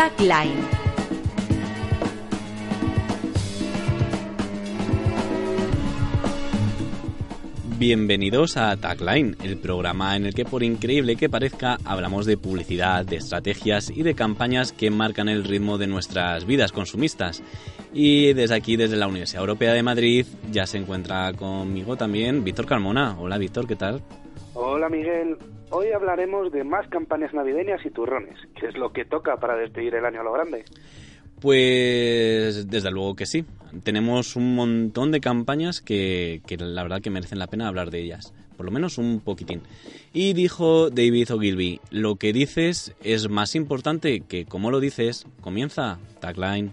Tagline. Bienvenidos a Tagline, el programa en el que por increíble que parezca hablamos de publicidad, de estrategias y de campañas que marcan el ritmo de nuestras vidas consumistas. Y desde aquí, desde la Universidad Europea de Madrid, ya se encuentra conmigo también Víctor Carmona. Hola Víctor, ¿qué tal? Hola Miguel, hoy hablaremos de más campañas navideñas y turrones, que es lo que toca para despedir el año a lo grande. Pues desde luego que sí. Tenemos un montón de campañas que, que, la verdad que merecen la pena hablar de ellas. Por lo menos un poquitín. Y dijo David Ogilvy, lo que dices es más importante que cómo lo dices. Comienza. Tagline.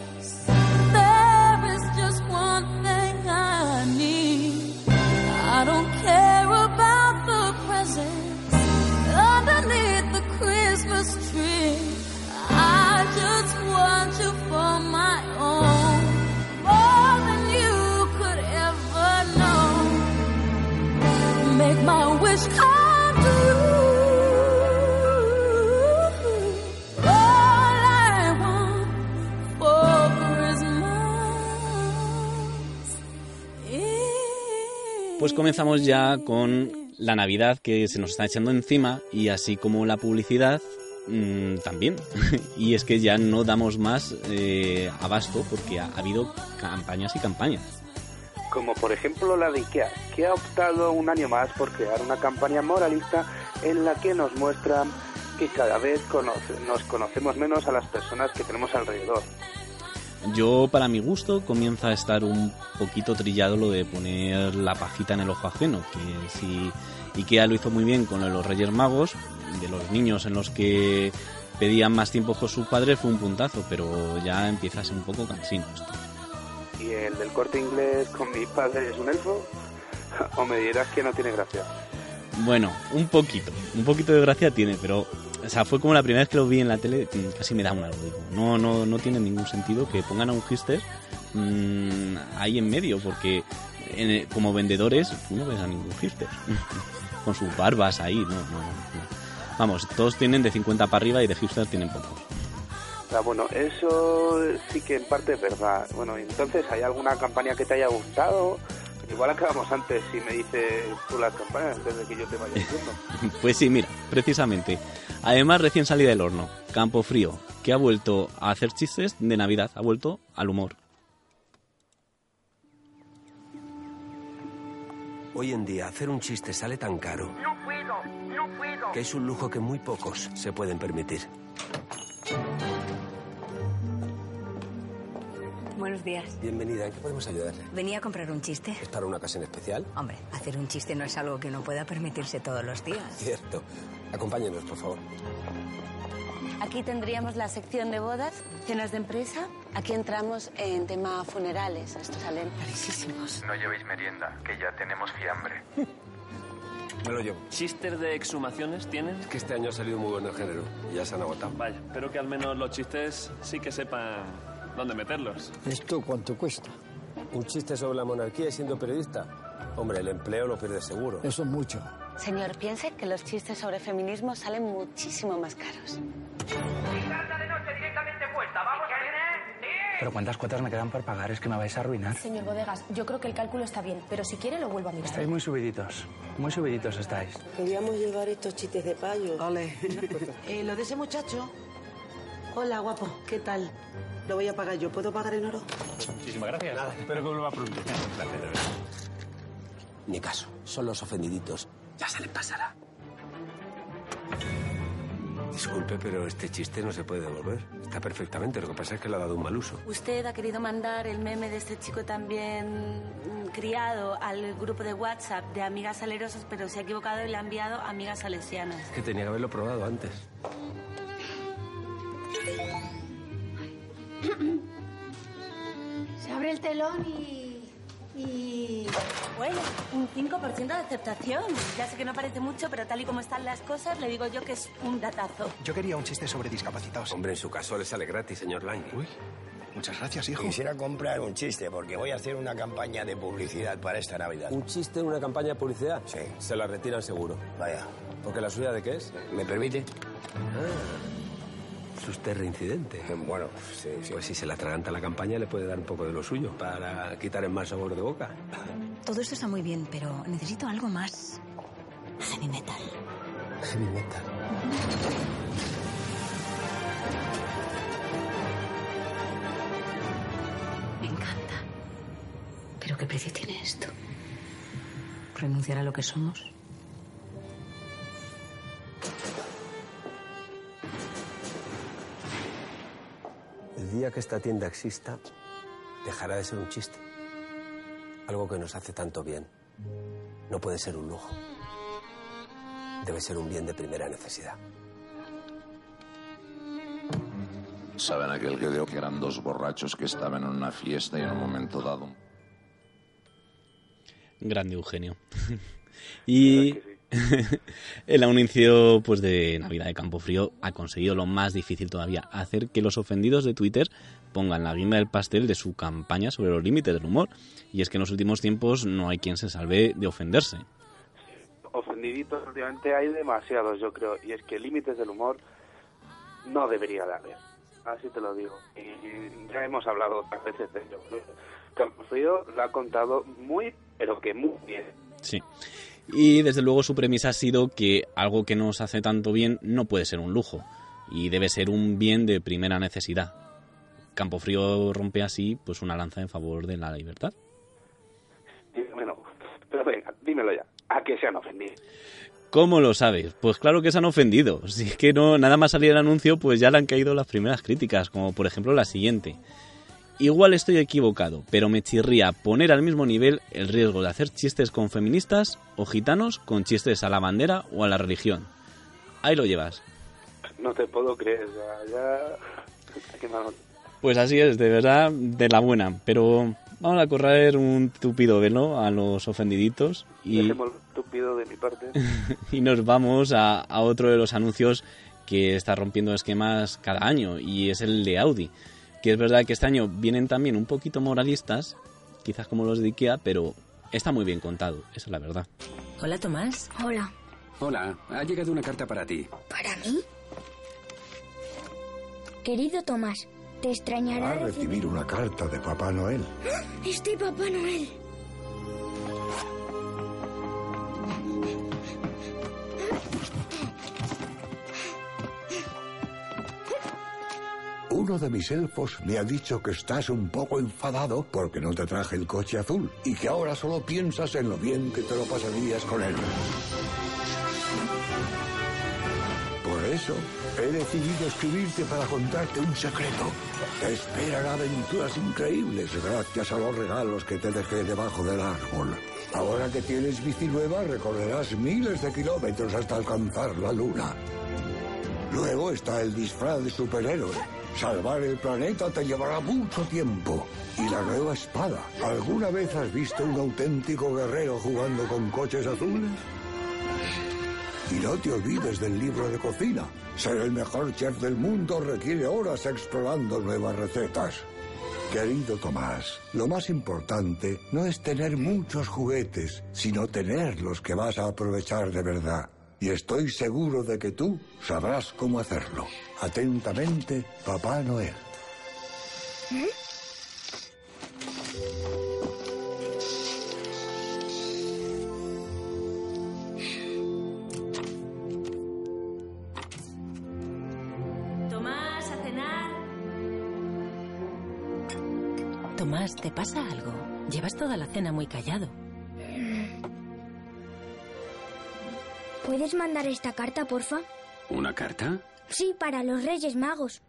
Comenzamos ya con la Navidad que se nos está echando encima y así como la publicidad mmm, también. y es que ya no damos más eh, abasto porque ha, ha, habido campañas y campañas. Como por ejemplo la de IKEA, que ha optado un año más por crear una campaña moralista en la que nos muestra que cada vez conoce, nos conocemos menos a las personas que tenemos alrededor. Yo, para mi gusto, comienza a estar un poquito trillado lo de poner la pajita en el ojo ajeno, que si Ikea lo hizo muy bien con los Reyes Magos, de los niños en los que pedían más tiempo con sus padres fue un puntazo, pero ya empieza a ser un poco cansino esto. ¿Y el del corte inglés con mi padre es un elfo? ¿O me dirás que no tiene gracia? Bueno, un poquito, un poquito de gracia tiene, pero o sea, fue como la primera vez que lo vi en la tele, casi me da un algo. No, no, no tiene ningún sentido que pongan a un hister mmm, ahí en medio, porque en, como vendedores no ves a ningún hister con sus barbas ahí, no, no, Vamos, todos tienen de 50 para arriba y de hipster tienen pocos. Bueno, eso sí que en parte es verdad. Bueno, entonces, ¿hay alguna campaña que te haya gustado? Igual acabamos antes si me dices tú las campañas antes de que yo te vaya diciendo. pues sí, mira, precisamente. Además, recién salida del horno, Campo Frío, que ha vuelto a hacer chistes de Navidad, ha vuelto al humor. Hoy en día hacer un chiste sale tan caro no puedo, no puedo. que es un lujo que muy pocos se pueden permitir. Buenos días. Bienvenida, ¿en qué podemos ayudarle? Venía a comprar un chiste. ¿Es para una ocasión especial? Hombre, hacer un chiste no es algo que uno pueda permitirse todos los días. Cierto. Acompáñenos, por favor. Aquí tendríamos la sección de bodas, cenas de empresa. Aquí entramos en tema funerales. Estos salen carísimos. No llevéis merienda, que ya tenemos fiambre. Me lo llevo. ¿Chistes de exhumaciones tienen? Es que este año ha salido muy bueno el género. Ya se han agotado. Vaya, pero que al menos los chistes sí que sepan dónde meterlos. ¿Esto cuánto cuesta? ¿Un chiste sobre la monarquía siendo periodista? Hombre, el empleo lo pierde seguro. Eso es mucho. Señor, piense que los chistes sobre feminismo salen muchísimo más caros. de noche directamente puesta. Vamos a. Pero ¿cuántas cuotas me quedan por pagar? Es que me vais a arruinar. Señor Bodegas, yo creo que el cálculo está bien, pero si quiere lo vuelvo a mirar. Estáis muy subiditos. Muy subiditos estáis. Queríamos llevar estos chistes de payo. Vale. eh, lo de ese muchacho. Hola, guapo. ¿Qué tal? Lo voy a pagar yo. ¿Puedo pagar en oro? Muchísimas gracias. Nada, espero que vuelva pronto. Un placer, de verdad. Ni caso. Son los ofendiditos. Ya se les pasará. Disculpe, pero este chiste no se puede devolver. Está perfectamente, lo que pasa es que le ha dado un mal uso. Usted ha querido mandar el meme de este chico también criado al grupo de WhatsApp de amigas salerosas, pero se ha equivocado y le ha enviado amigas salesianas. Es que tenía que haberlo probado antes. Se abre el telón y... Y bueno, un 5% de aceptación. Ya sé que no parece mucho, pero tal y como están las cosas, le digo yo que es un datazo. Yo quería un chiste sobre discapacitados. Hombre, en su caso le sale gratis, señor Lang. Uy, muchas gracias, hijo. Quisiera comprar un chiste porque voy a hacer una campaña de publicidad para esta Navidad. ¿Un chiste en una campaña de publicidad? Sí. Se la retiran seguro. Vaya. ¿Porque la suya de qué es? ¿Me permite? Es usted reincidente. Bueno, sí, sí. Pues si se la atraganta la campaña, le puede dar un poco de lo suyo para quitar el mal sabor de boca. Todo esto está muy bien, pero necesito algo más heavy metal. Heavy metal. Me encanta. ¿Pero qué precio tiene esto? ¿Renunciar a lo que somos? El día que esta tienda exista, dejará de ser un chiste. Algo que nos hace tanto bien. No puede ser un lujo. Debe ser un bien de primera necesidad. ¿Saben aquel que dio que eran dos borrachos que estaban en una fiesta y en un momento dado Grande Eugenio. y el anuncio pues de Navidad de Campo Frío ha conseguido lo más difícil todavía, hacer que los ofendidos de Twitter pongan la guinda del pastel de su campaña sobre los límites del humor. Y es que en los últimos tiempos no hay quien se salve de ofenderse. Ofendiditos últimamente hay demasiados, yo creo, y es que límites del humor no debería de haber. Así te lo digo. Y ya hemos hablado otras veces de ello. Campo Frío lo ha contado muy, pero que muy bien. Sí. Y desde luego su premisa ha sido que algo que nos hace tanto bien no puede ser un lujo y debe ser un bien de primera necesidad. Campofrío rompe así pues una lanza en favor de la libertad. Bueno, pero venga, dímelo ya. ¿A qué se han ofendido? ¿Cómo lo sabes? Pues claro que se han ofendido. Si es que no, nada más salir el anuncio, pues ya le han caído las primeras críticas, como por ejemplo la siguiente. Igual estoy equivocado, pero me chirría poner al mismo nivel el riesgo de hacer chistes con feministas o gitanos con chistes a la bandera o a la religión. Ahí lo llevas. No te puedo creer, ya... ya... Pues así es, de verdad, de la buena. Pero vamos a correr un tupido velo a los ofendiditos y, Dejemos estúpido de mi parte. y nos vamos a, a otro de los anuncios que está rompiendo esquemas cada año y es el de Audi. Que es verdad que este año vienen también un poquito moralistas, quizás como los de Ikea, pero está muy bien contado, esa es la verdad. Hola, Tomás. Hola. Hola, ha llegado una carta para ti. ¿Para mí? Querido Tomás, te extrañará Va a recibir una carta de Papá Noel. Estoy Papá Noel. Uno de mis elfos me ha dicho que estás un poco enfadado porque no te traje el coche azul y que ahora solo piensas en lo bien que te lo pasarías con él. Por eso he decidido escribirte para contarte un secreto. Te esperan aventuras increíbles gracias a los regalos que te dejé debajo del árbol. Ahora que tienes bici nueva recorrerás miles de kilómetros hasta alcanzar la luna. Luego está el disfraz de superhéroe. Salvar el planeta te llevará mucho tiempo. Y la nueva espada. ¿Alguna vez has visto un auténtico guerrero jugando con coches azules? Y no te olvides del libro de cocina. Ser el mejor chef del mundo requiere horas explorando nuevas recetas. Querido Tomás, lo más importante no es tener muchos juguetes, sino tener los que vas a aprovechar de verdad. Y estoy seguro de que tú sabrás cómo hacerlo. Atentamente, Papá Noel. Tomás, a cenar. Tomás, ¿te pasa algo? Llevas toda la cena muy callado. ¿Puedes mandar esta carta, porfa? ¿Una carta? Sí, para los Reyes Magos.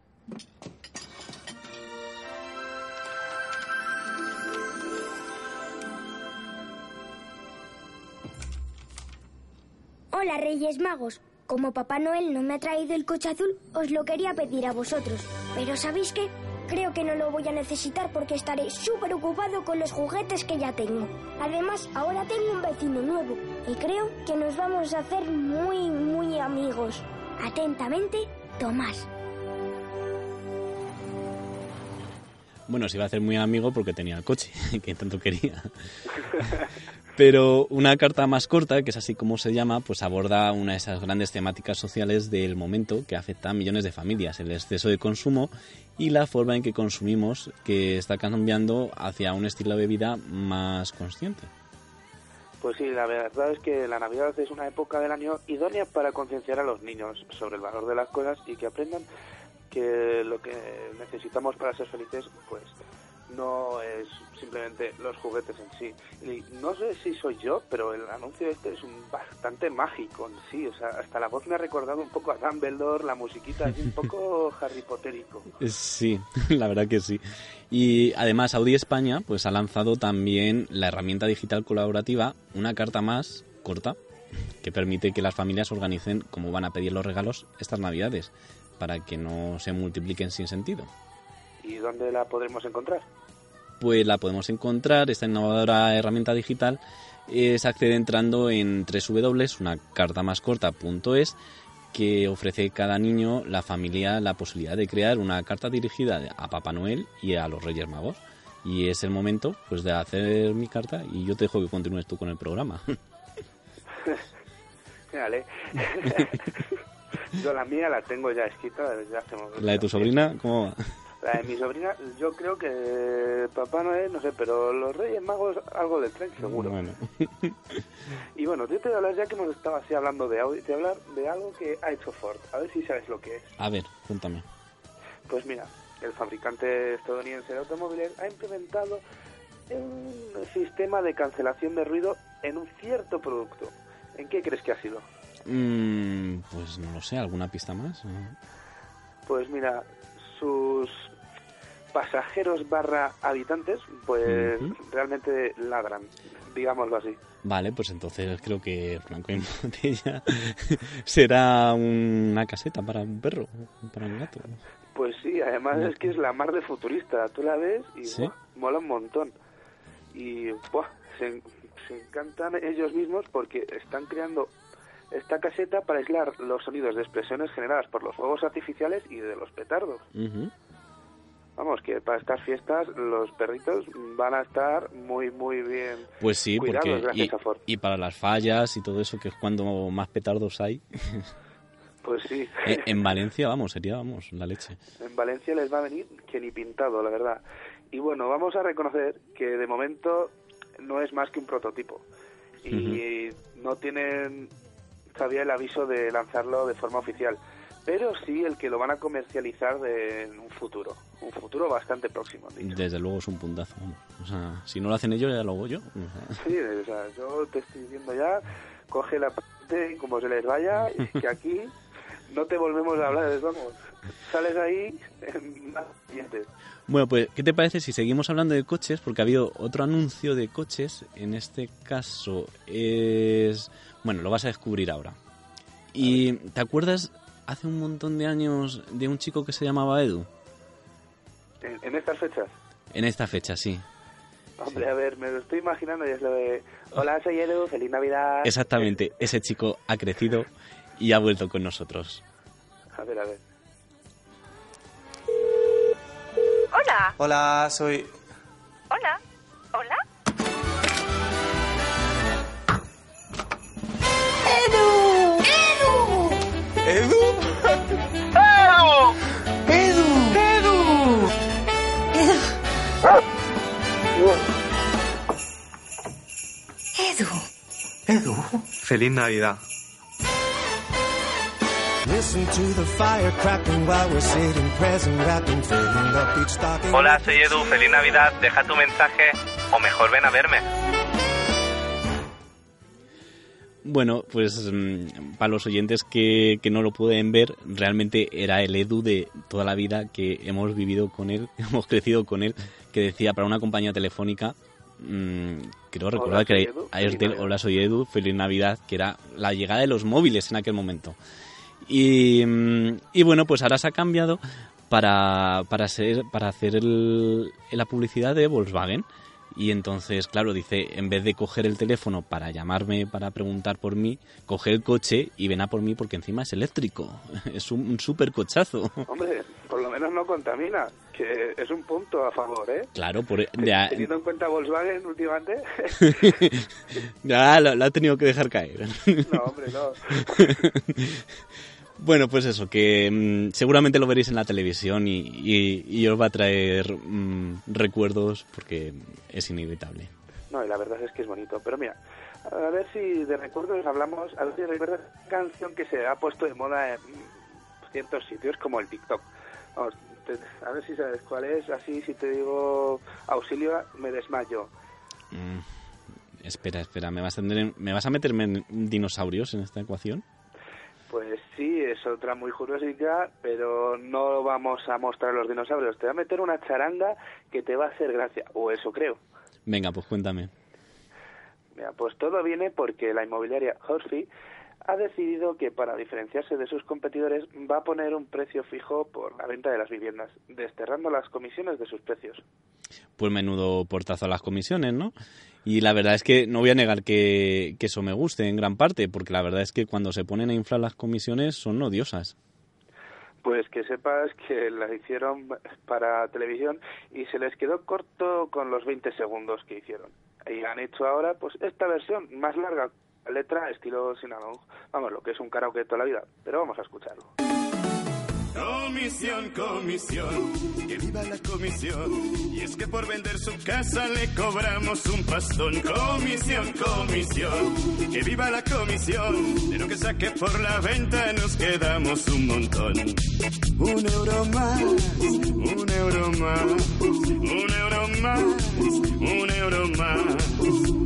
Hola, Reyes Magos. Como Papá Noel no me ha traído el coche azul, os lo quería pedir a vosotros. Pero ¿sabéis qué? Creo que no lo voy a necesitar porque estaré súper ocupado con los juguetes que ya tengo. Además, ahora tengo un vecino nuevo y creo que nos vamos a hacer muy, muy amigos. Atentamente, Tomás. Bueno, se iba a hacer muy amigo porque tenía el coche, que tanto quería. Pero una carta más corta, que es así como se llama, pues aborda una de esas grandes temáticas sociales del momento que afecta a millones de familias, el exceso de consumo y la forma en que consumimos, que está cambiando hacia un estilo de vida más consciente. Pues sí, la verdad es que la Navidad es una época del año idónea para concienciar a los niños sobre el valor de las cosas y que aprendan que lo que necesitamos para ser felices, pues no es simplemente los juguetes en sí. Y no sé si soy yo, pero el anuncio este es un bastante mágico en sí. O sea, hasta la voz me ha recordado un poco a Dumbledore, la musiquita es un poco Harry Potterico. Sí, la verdad que sí. Y además Audi España pues ha lanzado también la herramienta digital colaborativa, una carta más corta, que permite que las familias organicen cómo van a pedir los regalos estas navidades, para que no se multipliquen sin sentido. ¿Y dónde la podremos encontrar? Pues la podemos encontrar, esta innovadora herramienta digital se accede entrando en www.unacartamascorta.es que ofrece cada niño, la familia, la posibilidad de crear una carta dirigida a Papá Noel y a los Reyes Magos. Y es el momento pues de hacer mi carta y yo te dejo que continúes tú con el programa. Vale. yo la mía la tengo ya escrita desde hace ¿La de tu sobrina cómo va? La de mi sobrina, yo creo que Papá Noel, no sé, pero los Reyes Magos algo le traen seguro. Bueno. Y bueno, yo te voy a hablar, ya que hemos estado así hablando de audio, te voy a hablar de algo que ha hecho Ford. A ver si sabes lo que es. A ver, cuéntame. Pues mira, el fabricante estadounidense de automóviles ha implementado un sistema de cancelación de ruido en un cierto producto. ¿En qué crees que ha sido? Mm, pues no lo sé, ¿alguna pista más? Pues mira, sus pasajeros barra habitantes, pues realmente ladran, digámoslo así. Vale, pues entonces creo que Franco en botella será una caseta para un perro, para un gato. Pues sí, además es que es la mar de futurista. Tú la ves y Sí. buah, mola un montón. Y buah, se, se encantan ellos mismos porque están creando esta caseta para aislar los sonidos de expresiones generadas por los fuegos artificiales y de los petardos. Vamos, que para estas fiestas los perritos van a estar muy, muy bien Pues sí, cuidados porque y, gracias a Ford. y para las fallas y todo eso, que es cuando más petardos hay, Pues sí, en, en Valencia, vamos, sería, vamos, la leche. en Valencia les va a venir que ni pintado, la verdad. Y bueno, vamos a reconocer que de momento no es más que un prototipo. Y no tienen todavía el aviso de lanzarlo de forma oficial. Pero sí el que lo van a comercializar de- en un futuro. Un futuro bastante próximo. dicho. Desde luego es un puntazo. O sea, si no lo hacen ellos, ya lo hago yo. O sea, Sí, o sea, yo te estoy diciendo ya, coge la parte como se les vaya, que aquí no te volvemos a hablar, vamos. Sales ahí en. Bueno, pues, ¿qué te parece si seguimos hablando de coches? Porque ha habido otro anuncio de coches. En este caso es... Bueno, lo vas a descubrir ahora. ¿Y te acuerdas hace un montón de años de un chico que se llamaba Edu? En, en estas fechas. En esta fecha, sí. Hombre, a ver, me lo estoy imaginando y es lo de... Hola, soy Edu, feliz Navidad. Exactamente, ese chico ha crecido y ha vuelto con nosotros. A ver, a ver. Hola, Hola, soy... hola, hola. ¡Edu! ¡Edu! ¿Edu? ¡Edu! ¡Edu! Edu. Edu. Feliz Navidad. Hola, soy Edu, feliz Navidad, deja tu mensaje o mejor ven a verme. Bueno, pues mm, para los oyentes que, que no lo pueden ver, realmente era el Edu de toda la vida que hemos vivido con él, hemos crecido con él, que decía para una compañía telefónica, mm, creo recordar que era Airtel. Hola, soy Edu, feliz Navidad, que era la llegada de los móviles en aquel momento. Y, mm, y bueno, pues ahora se ha cambiado para, para, ser, para hacer el- la publicidad de Volkswagen. Y entonces, claro, dice, en vez de coger el teléfono para llamarme, para preguntar por mí, coge el coche y ven a por mí porque encima es eléctrico. Es un, un súper cochazo. Hombre, por lo menos no contamina, que es un punto a favor, ¿eh? Claro, por, ya, Teniendo en cuenta Volkswagen últimamente, ya lo, lo ha tenido que dejar caer. no, hombre, no. Bueno, pues eso, que mm, seguramente lo veréis en la televisión y, y- y os va a traer mm, recuerdos porque es inevitable. No, y la verdad es que es bonito. Pero mira, a ver si de recuerdos hablamos, a ver si recuerdas una canción que se ha puesto de moda en ciertos sitios como el TikTok. Vamos, te- a ver si sabes cuál es, así si te digo auxilio, me desmayo. Mm, espera, espera, ¿me vas, a tener- ¿me vas a meterme en dinosaurios en esta ecuación? Pues sí, es otra muy jurósica, pero no vamos a mostrar los dinosaurios. Te voy a meter una charanga que te va a hacer gracia, o eso creo. Venga, pues cuéntame. Mira, pues todo viene porque la inmobiliaria Horsey ha decidido que para diferenciarse de sus competidores va a poner un precio fijo por la venta de las viviendas, desterrando las comisiones de sus precios. Pues menudo portazo a las comisiones, ¿no? Y la verdad es que no voy a negar que, que eso me guste en gran parte, porque la verdad es que cuando se ponen a inflar las comisiones son odiosas. Pues que sepas que la hicieron para televisión y se les quedó corto con los 20 segundos que hicieron. Y han hecho ahora pues esta versión más larga, letra estilo Sinalong. Vamos, lo que es un karaoke toda la vida. Pero vamos a escucharlo. Comisión, comisión, que viva la comisión. Y es que por vender su casa le cobramos un pastón. Comisión, comisión, que viva la comisión. De lo que saque por la venta nos quedamos un montón. Un euro más, un euro más, un euro más, un euro más.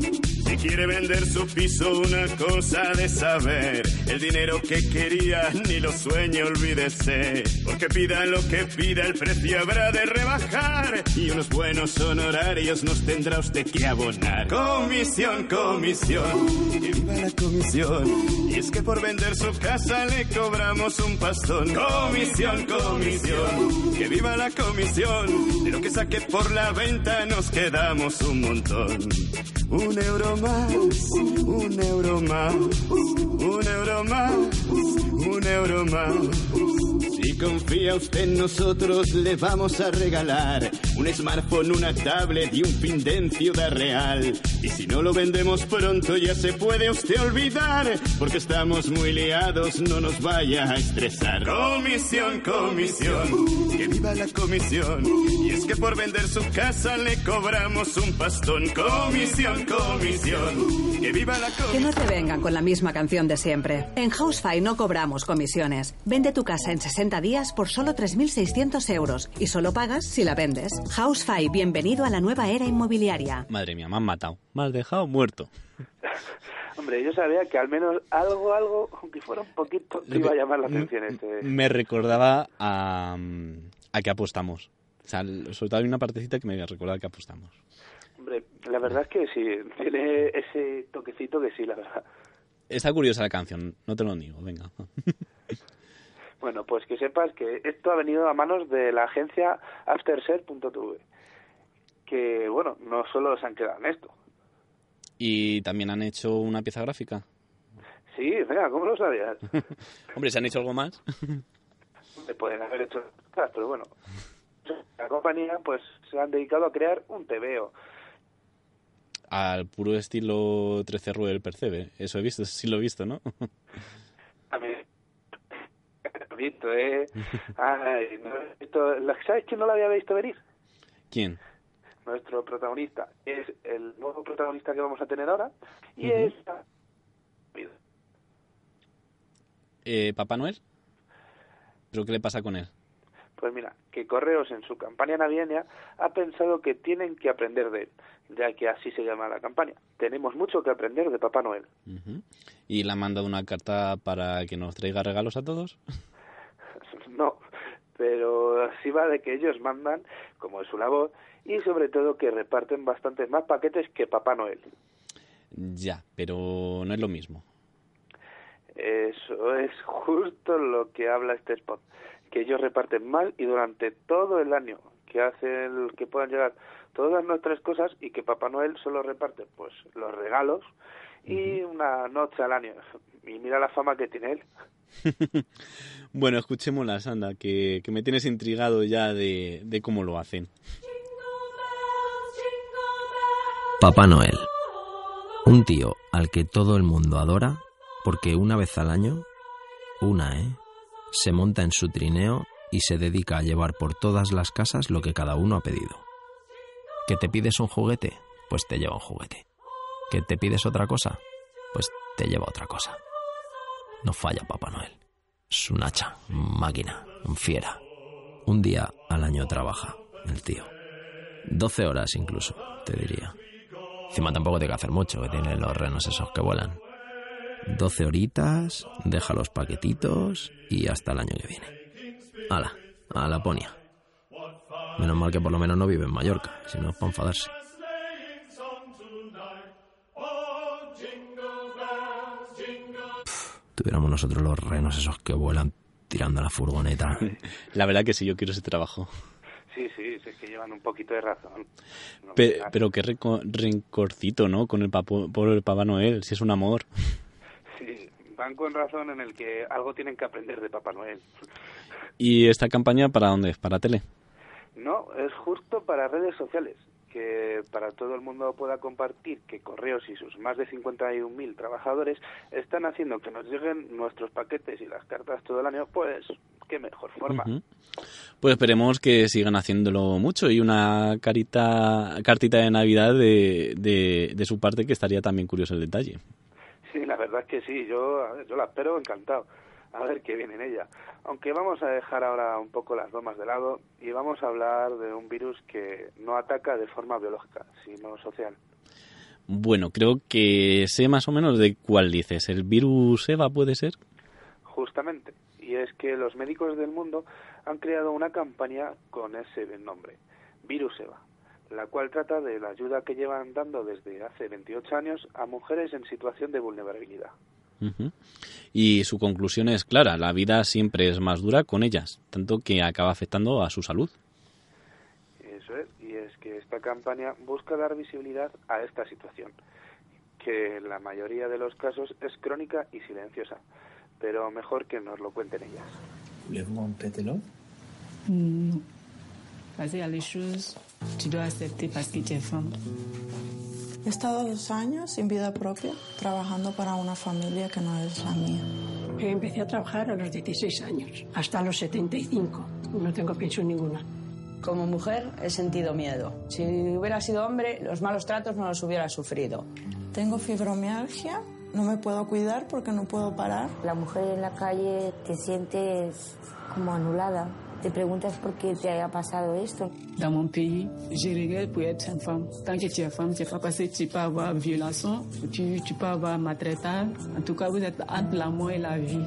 Si quiere vender su piso, una cosa de saber. El dinero que quería, ni lo sueñe, olvídese. Porque pida lo que pida, el precio habrá de rebajar. Y unos buenos honorarios nos tendrá usted que abonar. Comisión, comisión, que viva la comisión. Y es que por vender su casa le cobramos un pastón. Comisión, comisión, que viva la comisión. De lo que saque por la venta nos quedamos un montón. Un euro más, un euro más, un euro más, un euro más. Si confía usted en nosotros, le vamos a regalar un smartphone, una tablet y un pin en Ciudad Real. Y si no lo vendemos pronto, ya se puede usted olvidar, porque estamos muy liados, no nos vaya a estresar. Comisión, comisión, que viva la comisión. Y es que por vender su casa le cobramos un pastón. Comisión, comisión, que viva la Que comisión. no te vengan con la misma canción de siempre. En Housefy no cobramos comisiones. Vende tu casa en 60 días por solo 3.600 euros y solo pagas si la vendes. Housefy, bienvenido a la nueva era inmobiliaria. Madre mía, me han matado. Me has dejado muerto. Hombre, yo sabía que al menos algo, algo, aunque fuera un poquito, te iba a llamar la atención este. Me recordaba a, mm, a que apostamos. O sea, sobre todo hay una partecita que me recuerda a que apostamos. Hombre, la verdad es que sí, tiene ese toquecito que sí, la verdad. Está curiosa la canción, no te lo niego, venga. Bueno, pues que sepas que esto ha venido a manos de la agencia aftershare.tv. Que, bueno, no solo se han quedado en esto. Y también han hecho una pieza gráfica. Sí, venga, ¿cómo lo sabías? Hombre, ¿se han hecho algo más? Se pueden haber hecho cosas, pero bueno. La compañía, pues, se han dedicado a crear un TVO. Al puro estilo 13 Rue del Percebe. Eso he visto, sí lo he visto, ¿no? A mí, he visto, ¿eh? Ay, no he visto- la- ¿Sabes quién no lo había visto venir? ¿Quién? Nuestro protagonista es el nuevo protagonista que vamos a tener ahora y Ujú. es Eh, ¿Papá Noel? ¿Pero qué le pasa con él? Pues mira, que Correos en su campaña navideña ha pensado que tienen que aprender de él, ya que así se llama la campaña. Tenemos mucho que aprender de Papá Noel. ¿Y le han mandado una carta para que nos traiga regalos a todos? No, pero sí va de que ellos mandan, como es su labor, y sobre todo que reparten bastantes más paquetes que Papá Noel. Ya, pero no es lo mismo. Eso es justo lo que habla este spot. Que ellos reparten mal y durante todo el año, que hacen que puedan llegar todas nuestras cosas y que Papá Noel solo reparte pues los regalos y una noche al año. Y mira la fama que tiene él. bueno, escuchémosla, Sanda, que, que me tienes intrigado ya de, de cómo lo hacen. Papá Noel. Un tío al que todo el mundo adora porque una vez al año, una, ¿eh? Se monta en su trineo y se dedica a llevar por todas las casas lo que cada uno ha pedido. ¿Que te pides un juguete? Pues te lleva un juguete. ¿Que te pides otra cosa? Pues te lleva otra cosa. No falla Papá Noel. Es un hacha, máquina, fiera. Un día al año trabaja el tío. 12 horas incluso, te diría. Encima tampoco tiene que hacer mucho, que tienen los renos esos que vuelan. 12 horitas, deja los paquetitos y hasta el año que viene. Hala, a la ponia. Menos mal que por lo menos no vive en Mallorca, si no es para enfadarse. Pff, tuviéramos nosotros los renos esos que vuelan tirando la furgoneta. La verdad que sí, yo quiero ese trabajo. Sí, sí, es que llevan un poquito de razón. No Pe- me pero qué rencorcito, ¿no? Con el, papo- por el Papá Noel, si es un amor. Van con razón en el que algo tienen que aprender de Papá Noel. ¿Y esta campaña para dónde es? ¿Para tele? No, es justo para redes sociales, que para todo el mundo pueda compartir que Correos y sus más de 51.000 trabajadores están haciendo que nos lleguen nuestros paquetes y las cartas todo el año, pues qué mejor forma. Pues esperemos que sigan haciéndolo mucho y una carita, cartita de Navidad de, de, de su parte que estaría también curioso el detalle. Verdad es que sí, yo, yo la espero encantado. A ver qué viene en ella. Aunque vamos a dejar ahora un poco las bromas de lado y vamos a hablar de un virus que no ataca de forma biológica, sino social. Bueno, creo que sé más o menos de cuál dices. ¿El virus EVA puede ser? Justamente. Y es que los médicos del mundo han creado una campaña con ese nombre, Virus EVA, la cual trata de la ayuda que llevan dando desde hace 28 años a mujeres en situación de vulnerabilidad. Y su conclusión es clara, la vida siempre es más dura con ellas, tanto que acaba afectando a su salud. Eso es, y es que esta campaña busca dar visibilidad a esta situación, que en la mayoría de los casos es crónica y silenciosa, pero mejor que nos lo cuenten ellas. Non. Parce qu'il y a les choses, tu dois accepter parce que tu es femme. He estado dos años sin vida propia, trabajando para una familia que no es la mía. Empecé a trabajar a los 16 años, hasta los 75. No tengo pensión ninguna. Como mujer he sentido miedo. Si hubiera sido hombre, los malos tratos no los hubiera sufrido. Tengo fibromialgia, no me puedo cuidar porque no puedo parar. La mujer en la calle te sientes como anulada. Te preguntas por qué te haya pasado. Dans mon pays, je regrette pour être une femme. Tant que tu es femme, c'est pas parce que tu peux avoir violation, tu, tu peux avoir maltraitance. En tout cas, vous êtes entre la mort et la vie.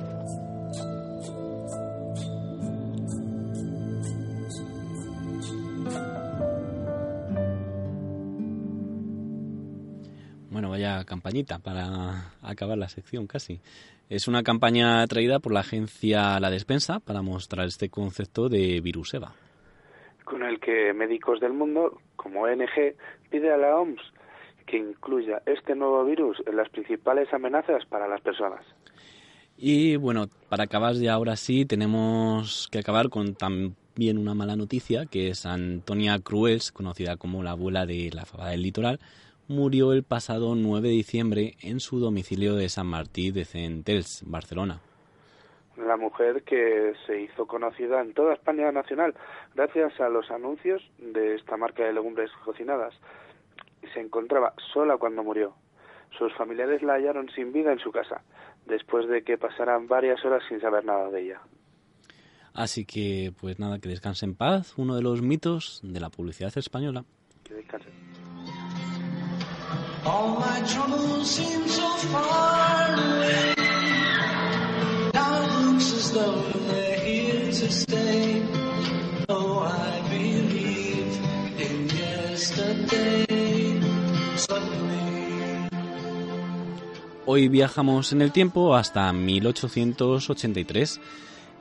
Bueno, vaya campañita para acabar la sección casi. Es una campaña traída por la agencia La Despensa para mostrar este concepto de virus EVA. con el que Médicos del Mundo, como ONG, pide a la OMS que incluya este nuevo virus en las principales amenazas para las personas. Y bueno, para acabar ya ahora sí, tenemos que acabar con también una mala noticia, que es Antonia Cruels, conocida como la abuela de la fabada del litoral, murió el pasado 9 de diciembre en su domicilio de San Martí de Centels, Barcelona. La mujer que se hizo conocida en toda España nacional gracias a los anuncios de esta marca de legumbres cocinadas. Se encontraba sola cuando murió. Sus familiares la hallaron sin vida en su casa, después de que pasaran varias horas sin saber nada de ella. Así que, pues nada, que descanse en paz, uno de los mitos de la publicidad española. Que descanse. All my troubles seem so far away. Now it looks as though they're here to stay. Oh, I believe in yesterday. Suddenly. Hoy viajamos en el tiempo hasta 1883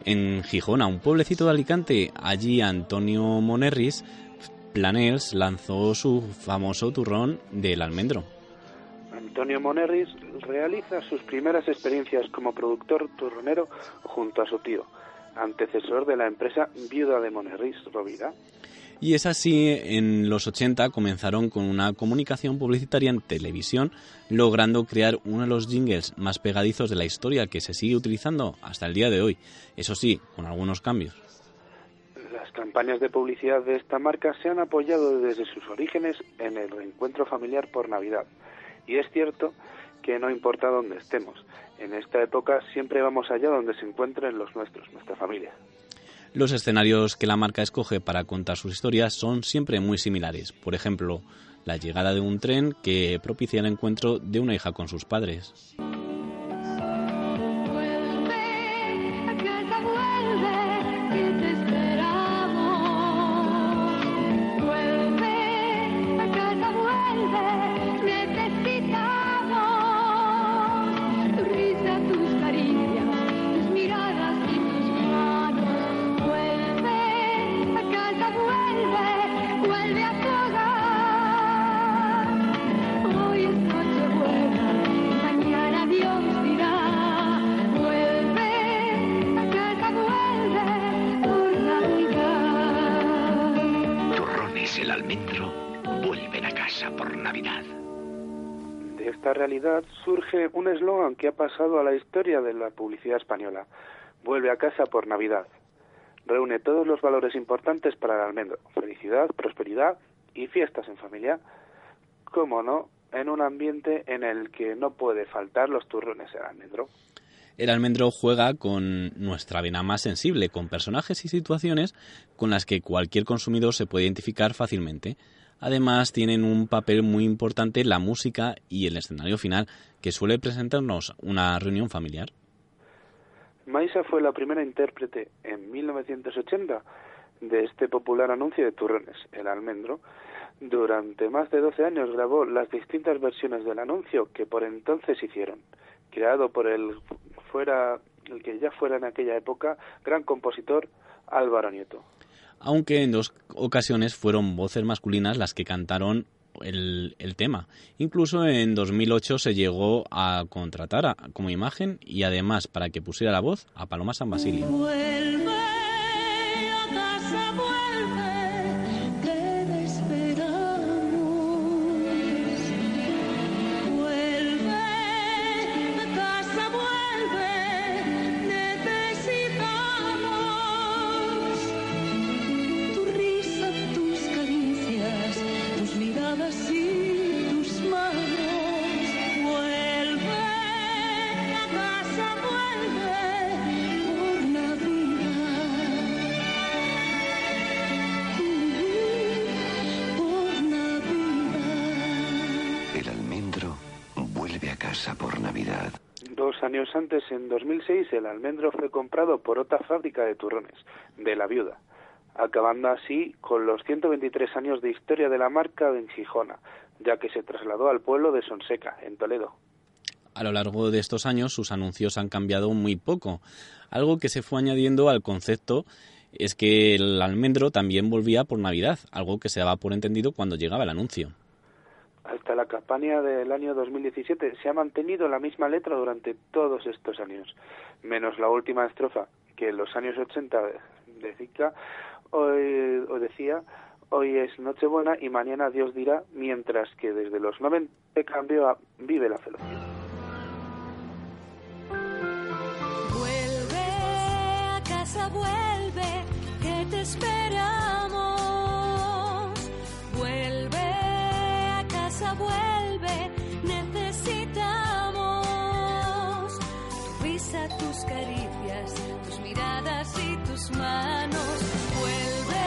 En Gijona, un pueblecito de Alicante, allí Antonio Monerris Planels lanzó su famoso turrón del almendro. Antonio Monerris realiza sus primeras experiencias como productor turronero junto a su tío, antecesor de la empresa viuda de Monerris, Rovira. Y es así, en los 80 comenzaron con una comunicación publicitaria en televisión, logrando crear uno de los jingles más pegadizos de la historia que se sigue utilizando hasta el día de hoy. Eso sí, con algunos cambios. Campañas de publicidad de esta marca se han apoyado desde sus orígenes en el reencuentro familiar por Navidad. Y es cierto que no importa dónde estemos, en esta época siempre vamos allá donde se encuentren los nuestros, nuestra familia. Los escenarios que la marca escoge para contar sus historias son siempre muy similares. Por ejemplo, la llegada de un tren que propicia el encuentro de una hija con sus padres. Esta realidad surge un eslogan que ha pasado a la historia de la publicidad española. Vuelve a casa por Navidad. Reúne todos los valores importantes para el almendro. Felicidad, prosperidad y fiestas en familia. Cómo no, en un ambiente en el que no puede faltar los turrones el almendro. El almendro juega con nuestra vena más sensible, con personajes y situaciones con las que cualquier consumidor se puede identificar fácilmente. Además, tienen un papel muy importante la música y el escenario final, que suele presentarnos una reunión familiar. Maisa fue la primera intérprete en 1980 de este popular anuncio de turrones, el almendro. Durante más de 12 años grabó las distintas versiones del anuncio que por entonces hicieron, creado por el fuera el que ya fuera en aquella época gran compositor Álvaro Nieto. Aunque en dos ocasiones fueron voces masculinas las que cantaron el, tema. Incluso en 2008 se llegó a contratar a- como imagen y además para que pusiera la voz a Paloma San Basilio. Navidad. Dos años antes, en 2006, el almendro fue comprado por otra fábrica de turrones, de la viuda, acabando así con los 123 años de historia de la marca en Gijona, ya que se trasladó al pueblo de Sonseca, en Toledo. A lo largo de estos años sus anuncios han cambiado muy poco. Algo que se fue añadiendo al concepto es que el almendro también volvía por Navidad, algo que se daba por entendido cuando llegaba el anuncio. Hasta la campaña del año 2017 se ha mantenido la misma letra durante todos estos años, menos la última estrofa, que en los años 80 decía, hoy, decía, hoy es Nochebuena y mañana Dios dirá, mientras que desde los 90 cambio a Vive la felicidad. Vuelve a casa, vuelve, que te esperamos. Vuelve, necesitamos tu risa, tus caricias, tus miradas y tus manos. Vuelve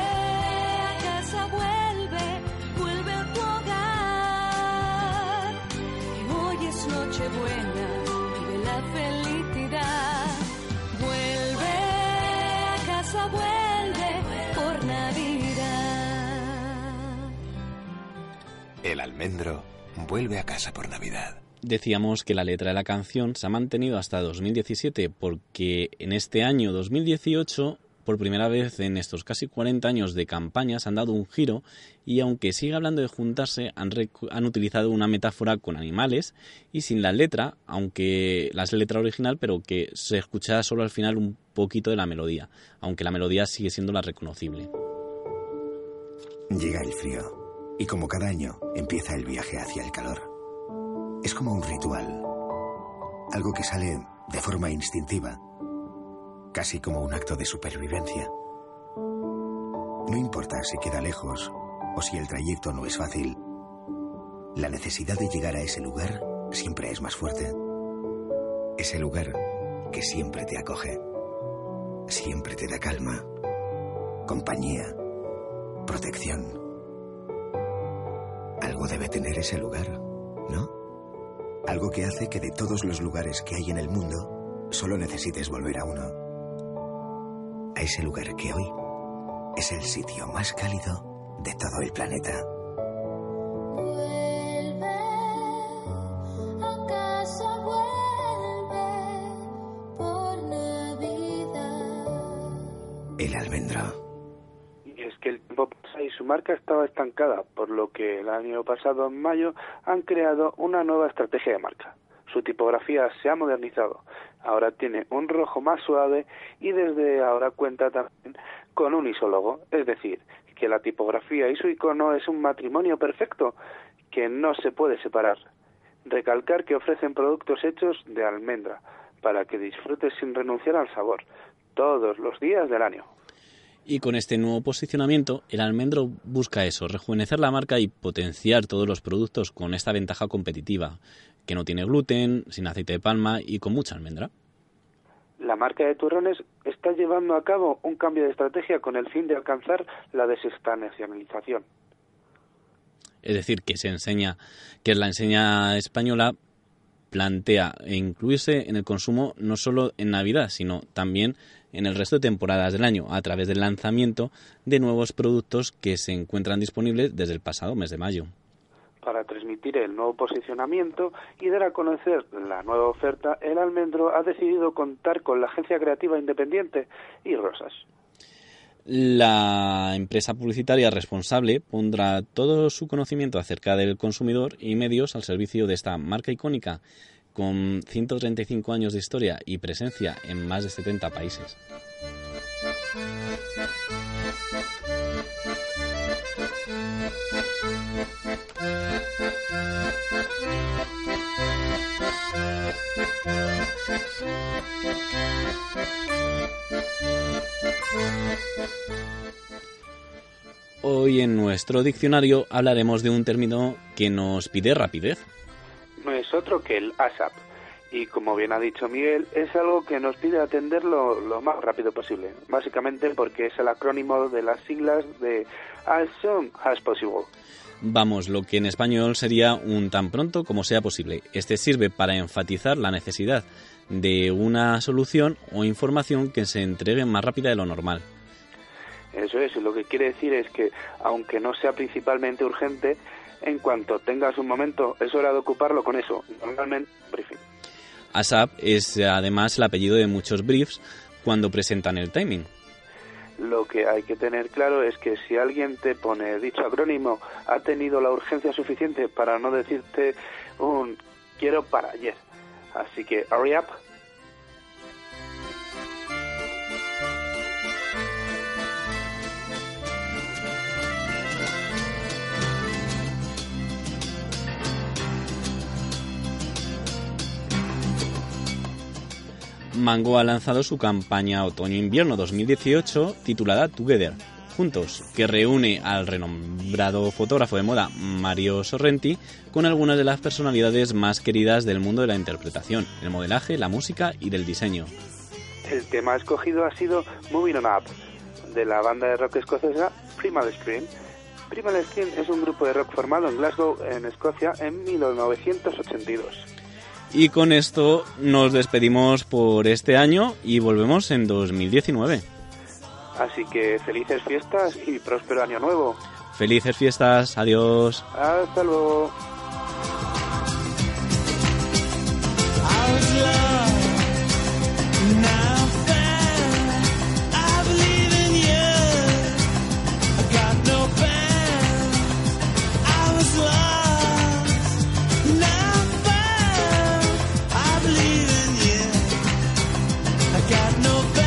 a casa, vuelve, vuelve a tu hogar. Que hoy es Nochebuena, almendro vuelve a casa por Navidad. decíamos que la letra de la canción se ha mantenido hasta 2017 porque en este año 2018 por primera vez en estos casi 40 años de campañas han dado un giro y aunque sigue hablando de juntarse han, utilizado una metáfora con animales y sin la letra, aunque la letra original, pero que se escucha solo al final un poquito de la melodía, aunque la melodía sigue siendo la reconocible. Llega el frío y como cada año empieza el viaje hacia el calor. Es como un ritual, algo que sale de forma instintiva, casi como un acto de supervivencia. No importa si queda lejos o si el trayecto no es fácil, la necesidad de llegar a ese lugar siempre es más fuerte. Ese lugar que siempre te acoge, siempre te da calma, compañía, protección. Algo debe tener ese lugar, ¿no? Algo que hace que de todos los lugares que hay en el mundo, solo necesites volver a uno. A ese lugar que hoy es el sitio más cálido de todo el planeta. Marca estaba estancada, por lo que el año pasado, en mayo, han creado una nueva estrategia de marca. Su tipografía se ha modernizado. Ahora tiene un rojo más suave y desde ahora cuenta también con un isólogo, es decir, que la tipografía y su icono es un matrimonio perfecto que no se puede separar. Recalcar que ofrecen productos hechos de almendra para que disfrutes sin renunciar al sabor todos los días del año. Y con este nuevo posicionamiento, el almendro busca eso, rejuvenecer la marca y potenciar todos los productos con esta ventaja competitiva, que no tiene gluten, sin aceite de palma y con mucha almendra. La marca de turrones está llevando a cabo un cambio de estrategia con el fin de alcanzar la desestacionalización. Es decir, que se enseña, que la enseña española plantea incluirse en el consumo no solo en Navidad, sino también en el resto de temporadas del año, a través del lanzamiento de nuevos productos que se encuentran disponibles desde el pasado mes de mayo. Para transmitir el nuevo posicionamiento y dar a conocer la nueva oferta, el almendro ha decidido contar con la agencia creativa independiente y Rosas. La empresa publicitaria responsable pondrá todo su conocimiento acerca del consumidor y medios al servicio de esta marca icónica, con 135 años de historia y presencia en más de 70 países. Hoy en nuestro diccionario hablaremos de un término que nos pide rapidez. No es otro que el ASAP. Y como bien ha dicho Miguel, es algo que nos pide atenderlo lo más rápido posible. Básicamente porque es el acrónimo de las siglas de As Soon as Possible. Vamos, lo que en español sería un tan pronto como sea posible. Este sirve para enfatizar la necesidad de una solución o información que se entregue más rápida de lo normal. Eso es, y lo que quiere decir es que, aunque no sea principalmente urgente, en cuanto tengas un momento, es hora de ocuparlo con eso. Normalmente, briefing. ASAP es además el apellido de muchos briefs cuando presentan el timing. Lo que hay que tener claro es que si alguien te pone dicho acrónimo, ha tenido la urgencia suficiente para no decirte un quiero para ayer. Así que, hurry up. Mango ha lanzado su campaña Otoño-Invierno 2018 titulada Together, Juntos, que reúne al renombrado fotógrafo de moda Mario Sorrenti con algunas de las personalidades más queridas del mundo de la interpretación, el modelaje, la música y del diseño. El tema escogido ha sido Moving On Up, de la banda de rock escocesa Primal Scream. Primal Scream es un grupo de rock formado en Glasgow, en Escocia, en 1982. Y con esto nos despedimos por este año y volvemos en 2019. Así que felices fiestas y próspero año nuevo. Felices fiestas, adiós. Hasta luego. Got no.